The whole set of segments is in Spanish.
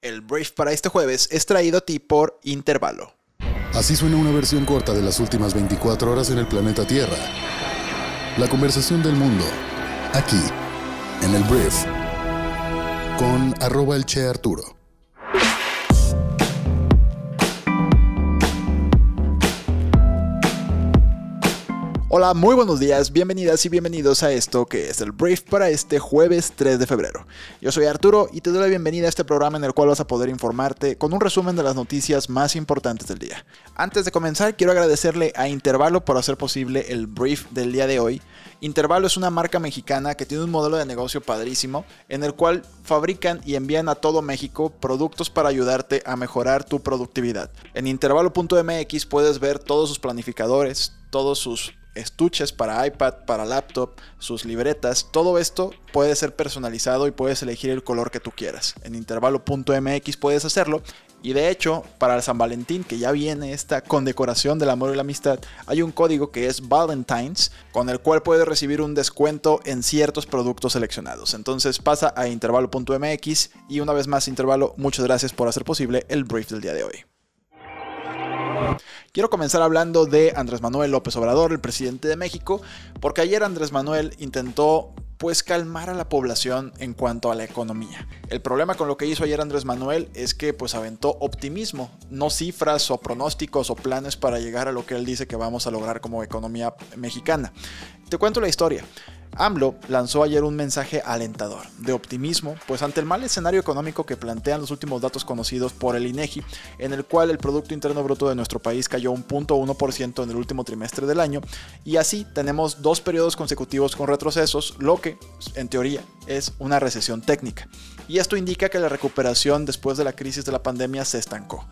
El brief para este jueves es traído a ti por Intervalo. Así suena una versión corta de las últimas 24 horas en el planeta Tierra. La conversación del mundo, aquí, en el brief, con arroba el Che Arturo. Hola, muy buenos días, bienvenidas y bienvenidos a esto que es el brief para este jueves 3 de febrero. Yo soy Arturo y te doy la bienvenida a este programa en el cual vas a poder informarte con un resumen de las noticias más importantes del día. Antes de comenzar, quiero agradecerle a Intervalo por hacer posible el brief del día de hoy. Intervalo es una marca mexicana que tiene un modelo de negocio padrísimo en el cual fabrican y envían a todo México productos para ayudarte a mejorar tu productividad. En intervalo.mx puedes ver todos sus planificadores, todos sus estuches para iPad, para laptop, sus libretas, todo esto puede ser personalizado y puedes elegir el color que tú quieras. En intervalo.mx puedes hacerlo y de hecho, para el San Valentín, que ya viene esta condecoración del amor y la amistad, hay un código que es Valentine's, con el cual puedes recibir un descuento en ciertos productos seleccionados. Entonces pasa a intervalo.mx y una vez más, Intervalo, muchas gracias por hacer posible el brief del día de hoy. Quiero comenzar hablando de Andrés Manuel López Obrador, el presidente de México, porque ayer Andrés Manuel intentó pues calmar a la población en cuanto a la economía. El problema con lo que hizo ayer Andrés Manuel es que pues aventó optimismo, no cifras o pronósticos o planes para llegar a lo que él dice que vamos a lograr como economía mexicana. Te cuento la historia. AMLO lanzó ayer un mensaje alentador, de optimismo, pues ante el mal escenario económico que plantean los últimos datos conocidos por el INEGI, en el cual el Producto Interno Bruto de nuestro país cayó un 0.1% en el último trimestre del año, y así tenemos dos periodos consecutivos con retrocesos, lo que, en teoría, es una recesión técnica. Y esto indica que la recuperación después de la crisis de la pandemia se estancó.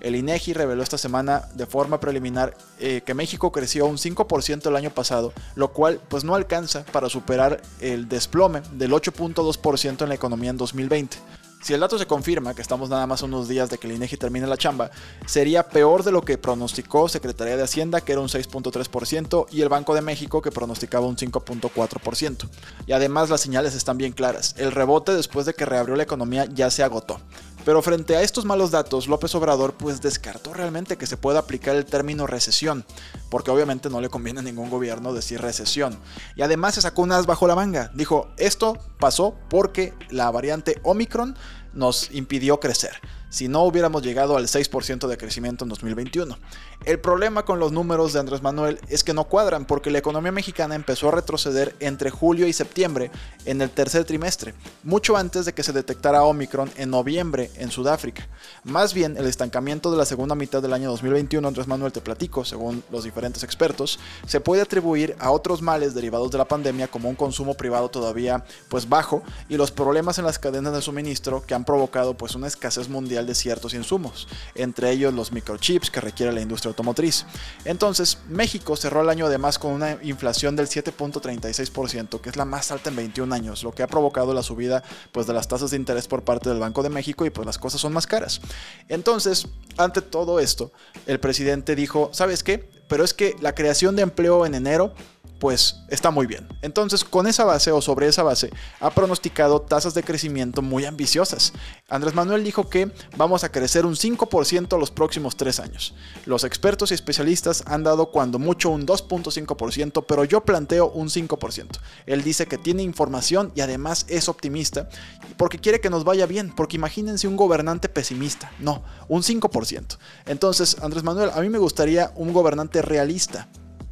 El INEGI reveló esta semana de forma preliminar eh, que México creció un 5% el año pasado, lo cual pues no alcanza para superar el desplome del 8.2% en la economía en 2020. Si el dato se confirma, que estamos nada más unos días de que el INEGI termine la chamba, sería peor de lo que pronosticó Secretaría de Hacienda, que era un 6.3%, y el Banco de México, que pronosticaba un 5.4%. Y además las señales están bien claras. El rebote después de que reabrió la economía ya se agotó. Pero frente a estos malos datos, López Obrador pues descartó realmente que se pueda aplicar el término recesión, porque obviamente no le conviene a ningún gobierno decir recesión. Y además se sacó unas bajo la manga. Dijo, esto pasó porque la variante Omicron nos impidió crecer si no hubiéramos llegado al 6% de crecimiento en 2021. El problema con los números de Andrés Manuel es que no cuadran porque la economía mexicana empezó a retroceder entre julio y septiembre en el tercer trimestre, mucho antes de que se detectara Omicron en noviembre en Sudáfrica. Más bien, el estancamiento de la segunda mitad del año 2021, Andrés Manuel te platico, según los diferentes expertos, se puede atribuir a otros males derivados de la pandemia como un consumo privado todavía pues bajo y los problemas en las cadenas de suministro que han provocado pues una escasez mundial de ciertos insumos, entre ellos los microchips que requiere la industria automotriz. Entonces, México cerró el año además con una inflación del 7.36%, que es la más alta en 21 años, lo que ha provocado la subida pues, de las tasas de interés por parte del Banco de México y pues las cosas son más caras. Entonces, ante todo esto, el presidente dijo, ¿sabes qué? Pero es que la creación de empleo en enero pues está muy bien. Entonces, con esa base o sobre esa base, ha pronosticado tasas de crecimiento muy ambiciosas. Andrés Manuel dijo que vamos a crecer un 5% los próximos tres años. Los expertos y especialistas han dado cuando mucho un 2.5%, pero yo planteo un 5%. Él dice que tiene información y además es optimista porque quiere que nos vaya bien, porque imagínense un gobernante pesimista. No, un 5%. Entonces, Andrés Manuel, a mí me gustaría un gobernante realista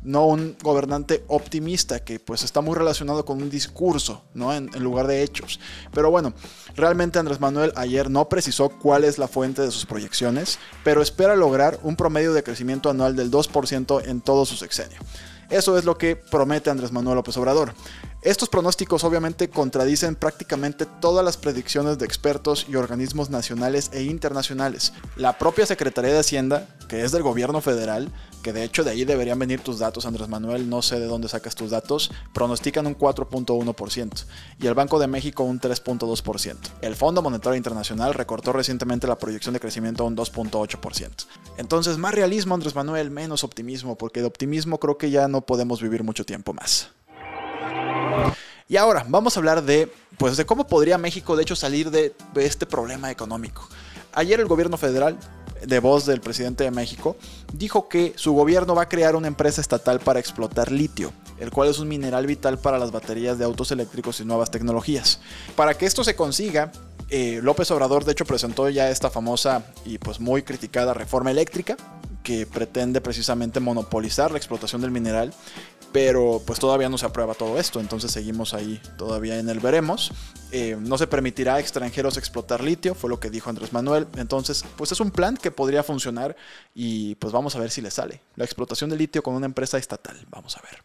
no un gobernante optimista que pues está muy relacionado con un discurso, ¿no? En, en, lugar de hechos. Pero bueno, realmente Andrés Manuel ayer no precisó cuál es la fuente de sus proyecciones, pero espera lograr un promedio de crecimiento anual del 2% en todo su sexenio. Eso es lo que promete Andrés Manuel López Obrador. Estos pronósticos obviamente contradicen prácticamente todas las predicciones de expertos y organismos nacionales e internacionales. La propia Secretaría de Hacienda, que es del gobierno federal, que de hecho de ahí deberían venir tus datos, Andrés Manuel, no sé de dónde sacas tus datos, pronostican un 4.1% y el Banco de México un 3.2%. El Fondo Monetario Internacional recortó recientemente la proyección de crecimiento a un 2.8%. Entonces, más realismo, Andrés Manuel, menos optimismo, porque de optimismo creo que ya no podemos vivir mucho tiempo más. Y ahora vamos a hablar de, pues, de cómo podría México de hecho salir de este problema económico. Ayer el gobierno federal de voz del presidente de México, dijo que su gobierno va a crear una empresa estatal para explotar litio, el cual es un mineral vital para las baterías de autos eléctricos y nuevas tecnologías. Para que esto se consiga, eh, López Obrador de hecho presentó ya esta famosa y pues muy criticada reforma eléctrica que pretende precisamente monopolizar la explotación del mineral pero pues todavía no se aprueba todo esto, entonces seguimos ahí todavía en el veremos. Eh, no se permitirá a extranjeros explotar litio, fue lo que dijo Andrés Manuel, entonces pues es un plan que podría funcionar y pues vamos a ver si le sale. La explotación de litio con una empresa estatal, vamos a ver.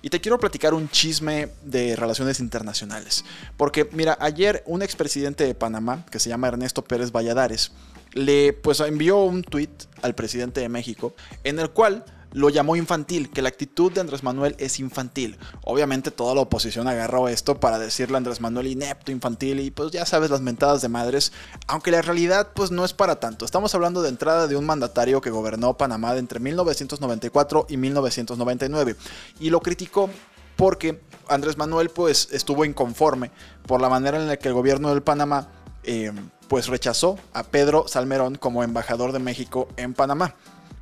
Y te quiero platicar un chisme de relaciones internacionales. Porque, mira, ayer un expresidente de Panamá, que se llama Ernesto Pérez Valladares, le pues envió un tweet al presidente de México en el cual lo llamó infantil, que la actitud de Andrés Manuel es infantil. Obviamente toda la oposición agarró esto para decirle a Andrés Manuel inepto, infantil y pues ya sabes las mentadas de madres, aunque la realidad pues no es para tanto. Estamos hablando de entrada de un mandatario que gobernó Panamá entre 1994 y 1999 y lo criticó porque Andrés Manuel pues estuvo inconforme por la manera en la que el gobierno del Panamá eh, pues rechazó a Pedro Salmerón como embajador de México en Panamá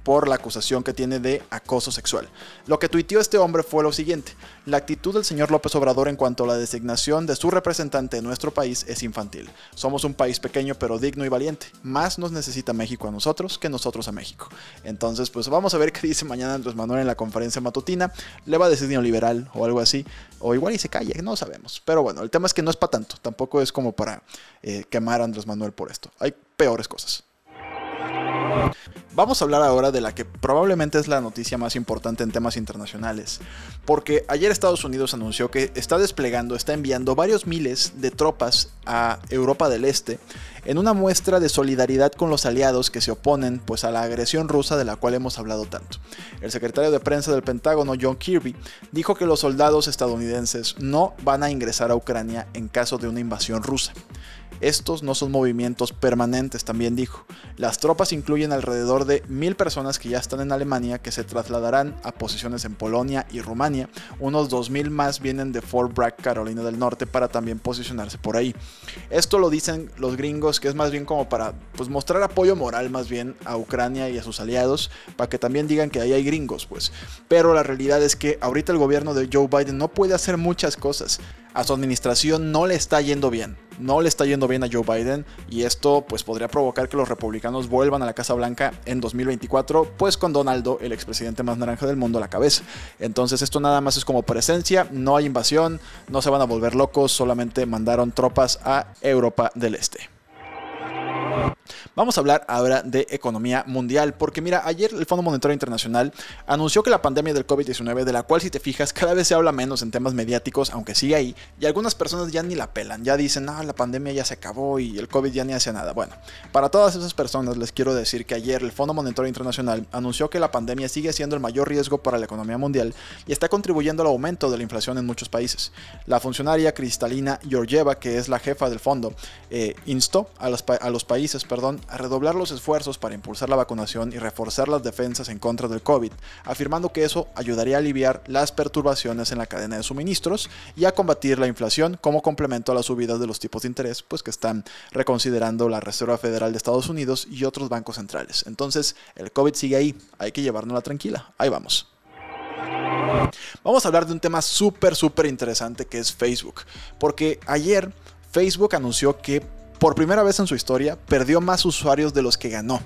por la acusación que tiene de acoso sexual. Lo que tuiteó este hombre fue lo siguiente, la actitud del señor López Obrador en cuanto a la designación de su representante en nuestro país es infantil. Somos un país pequeño pero digno y valiente, más nos necesita México a nosotros que nosotros a México. Entonces pues vamos a ver qué dice mañana Andrés Manuel en la conferencia matutina, le va a decir neoliberal o algo así, o igual y se calle, no sabemos. Pero bueno, el tema es que no es para tanto, tampoco es como para eh, quemar a Andrés Manuel por esto, hay peores cosas. Vamos a hablar ahora de la que probablemente es la noticia más importante en temas internacionales, porque ayer Estados Unidos anunció que está desplegando, está enviando varios miles de tropas a Europa del Este en una muestra de solidaridad con los aliados que se oponen pues a la agresión rusa de la cual hemos hablado tanto. El secretario de prensa del Pentágono, John Kirby, dijo que los soldados estadounidenses no van a ingresar a Ucrania en caso de una invasión rusa. Estos no son movimientos permanentes, también dijo. Las tropas incluyen alrededor de mil personas que ya están en Alemania que se trasladarán a posiciones en Polonia y Rumania. Unos 2.000 más vienen de Fort Bragg, Carolina del Norte, para también posicionarse por ahí. Esto lo dicen los gringos, que es más bien como para pues, mostrar apoyo moral más bien a Ucrania y a sus aliados, para que también digan que ahí hay gringos, pues. Pero la realidad es que ahorita el gobierno de Joe Biden no puede hacer muchas cosas. A su administración no le está yendo bien no le está yendo bien a Joe Biden y esto pues podría provocar que los republicanos vuelvan a la Casa Blanca en 2024, pues con Donaldo, el expresidente más naranja del mundo, a la cabeza. Entonces esto nada más es como presencia, no hay invasión, no se van a volver locos, solamente mandaron tropas a Europa del Este. Vamos a hablar ahora de economía mundial, porque mira, ayer el Fondo Monetario Internacional anunció que la pandemia del COVID-19, de la cual si te fijas cada vez se habla menos en temas mediáticos, aunque sigue ahí, y algunas personas ya ni la pelan, ya dicen, ah, la pandemia ya se acabó y el COVID ya ni hace nada. Bueno, para todas esas personas les quiero decir que ayer el Fondo Monetario Internacional anunció que la pandemia sigue siendo el mayor riesgo para la economía mundial y está contribuyendo al aumento de la inflación en muchos países. La funcionaria Cristalina Georgieva, que es la jefa del fondo, eh, instó a los, a los países perdón, a redoblar los esfuerzos para impulsar la vacunación y reforzar las defensas en contra del COVID, afirmando que eso ayudaría a aliviar las perturbaciones en la cadena de suministros y a combatir la inflación como complemento a las subidas de los tipos de interés pues que están reconsiderando la Reserva Federal de Estados Unidos y otros bancos centrales. Entonces, el COVID sigue ahí, hay que llevárnosla tranquila. Ahí vamos. Vamos a hablar de un tema súper, súper interesante que es Facebook. Porque ayer Facebook anunció que por primera vez en su historia, perdió más usuarios de los que ganó.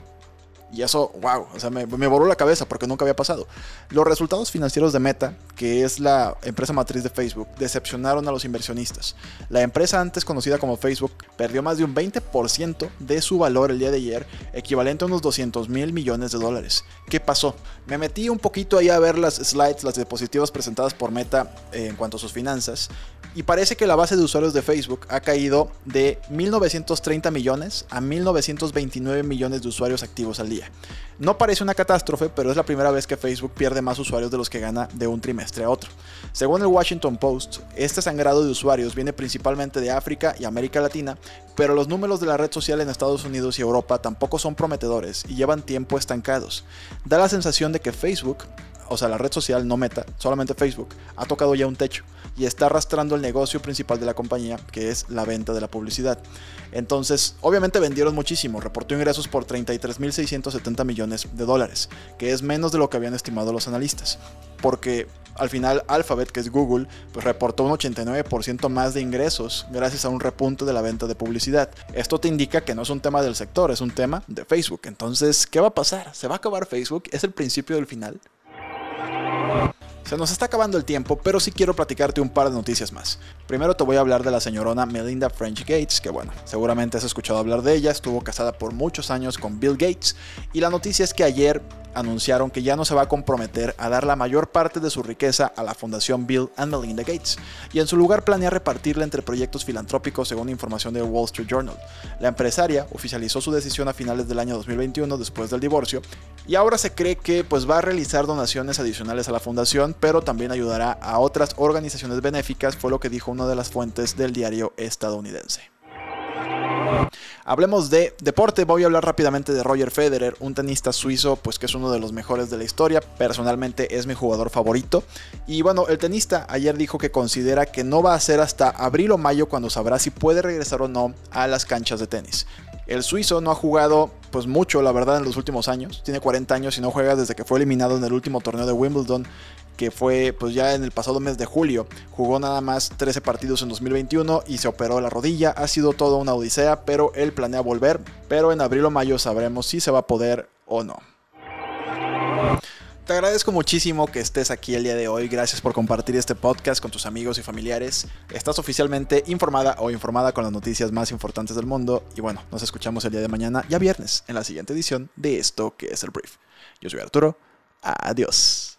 Y eso, wow, o sea, me, voló la cabeza porque nunca había pasado. Los resultados financieros de Meta, que es la empresa matriz de Facebook, decepcionaron a los inversionistas. La empresa antes conocida como Facebook perdió más de un 20% de su valor el día de ayer, equivalente a unos 200 mil millones de dólares. ¿Qué pasó? Me metí un poquito ahí a ver las slides, las diapositivas presentadas por Meta eh, en cuanto a sus finanzas y parece que la base de usuarios de Facebook ha caído de 1.930 millones a 1.929 millones de usuarios activos al día. No parece una catástrofe, pero es la primera vez que Facebook pierde más usuarios de los que gana de un trimestre a otro. Según el Washington Post, este sangrado de usuarios viene principalmente de África y América Latina, pero los números de la red social en Estados Unidos y Europa tampoco son prometedores y llevan tiempo estancados. Da la sensación de que Facebook o sea, la red social no meta, solamente Facebook, ha tocado ya un techo y está arrastrando el negocio principal de la compañía, que es la venta de la publicidad. Entonces, obviamente vendieron muchísimo, reportó ingresos por 33.670 millones de dólares, que es menos de lo que habían estimado los analistas, porque al final Alphabet, que es Google, pues reportó un 89% más de ingresos gracias a un repunte de la venta de publicidad. Esto te indica que no es un tema del sector, es un tema de Facebook. Entonces, ¿qué va a pasar? ¿Se va a acabar Facebook? ¿Es el principio del final? Se nos está acabando el tiempo, pero sí quiero platicarte un par de noticias más. Primero te voy a hablar de la señorona Melinda French Gates, que bueno, seguramente has escuchado hablar de ella, estuvo casada por muchos años con Bill Gates, y la noticia es que ayer anunciaron que ya no se va a comprometer a dar la mayor parte de su riqueza a la Fundación Bill and Melinda Gates, y en su lugar planea repartirla entre proyectos filantrópicos según información de Wall Street Journal. La empresaria oficializó su decisión a finales del año 2021 después del divorcio, y ahora se cree que pues va a realizar donaciones adicionales a la fundación, pero también ayudará a otras organizaciones benéficas, fue lo que dijo una de las fuentes del diario estadounidense. Hablemos de deporte, voy a hablar rápidamente de Roger Federer, un tenista suizo, pues que es uno de los mejores de la historia, personalmente es mi jugador favorito. Y bueno, el tenista ayer dijo que considera que no va a ser hasta abril o mayo cuando sabrá si puede regresar o no a las canchas de tenis. El suizo no ha jugado pues mucho, la verdad, en los últimos años. Tiene 40 años y no juega desde que fue eliminado en el último torneo de Wimbledon que fue pues ya en el pasado mes de julio. Jugó nada más 13 partidos en 2021 y se operó la rodilla. Ha sido toda una odisea, pero él planea volver. Pero en abril o mayo sabremos si se va a poder o no. Te agradezco muchísimo que estés aquí el día de hoy. Gracias por compartir este podcast con tus amigos y familiares. Estás oficialmente informada o informada con las noticias más importantes del mundo. Y bueno, nos escuchamos el día de mañana, ya viernes, en la siguiente edición de esto que es el brief. Yo soy Arturo. Adiós.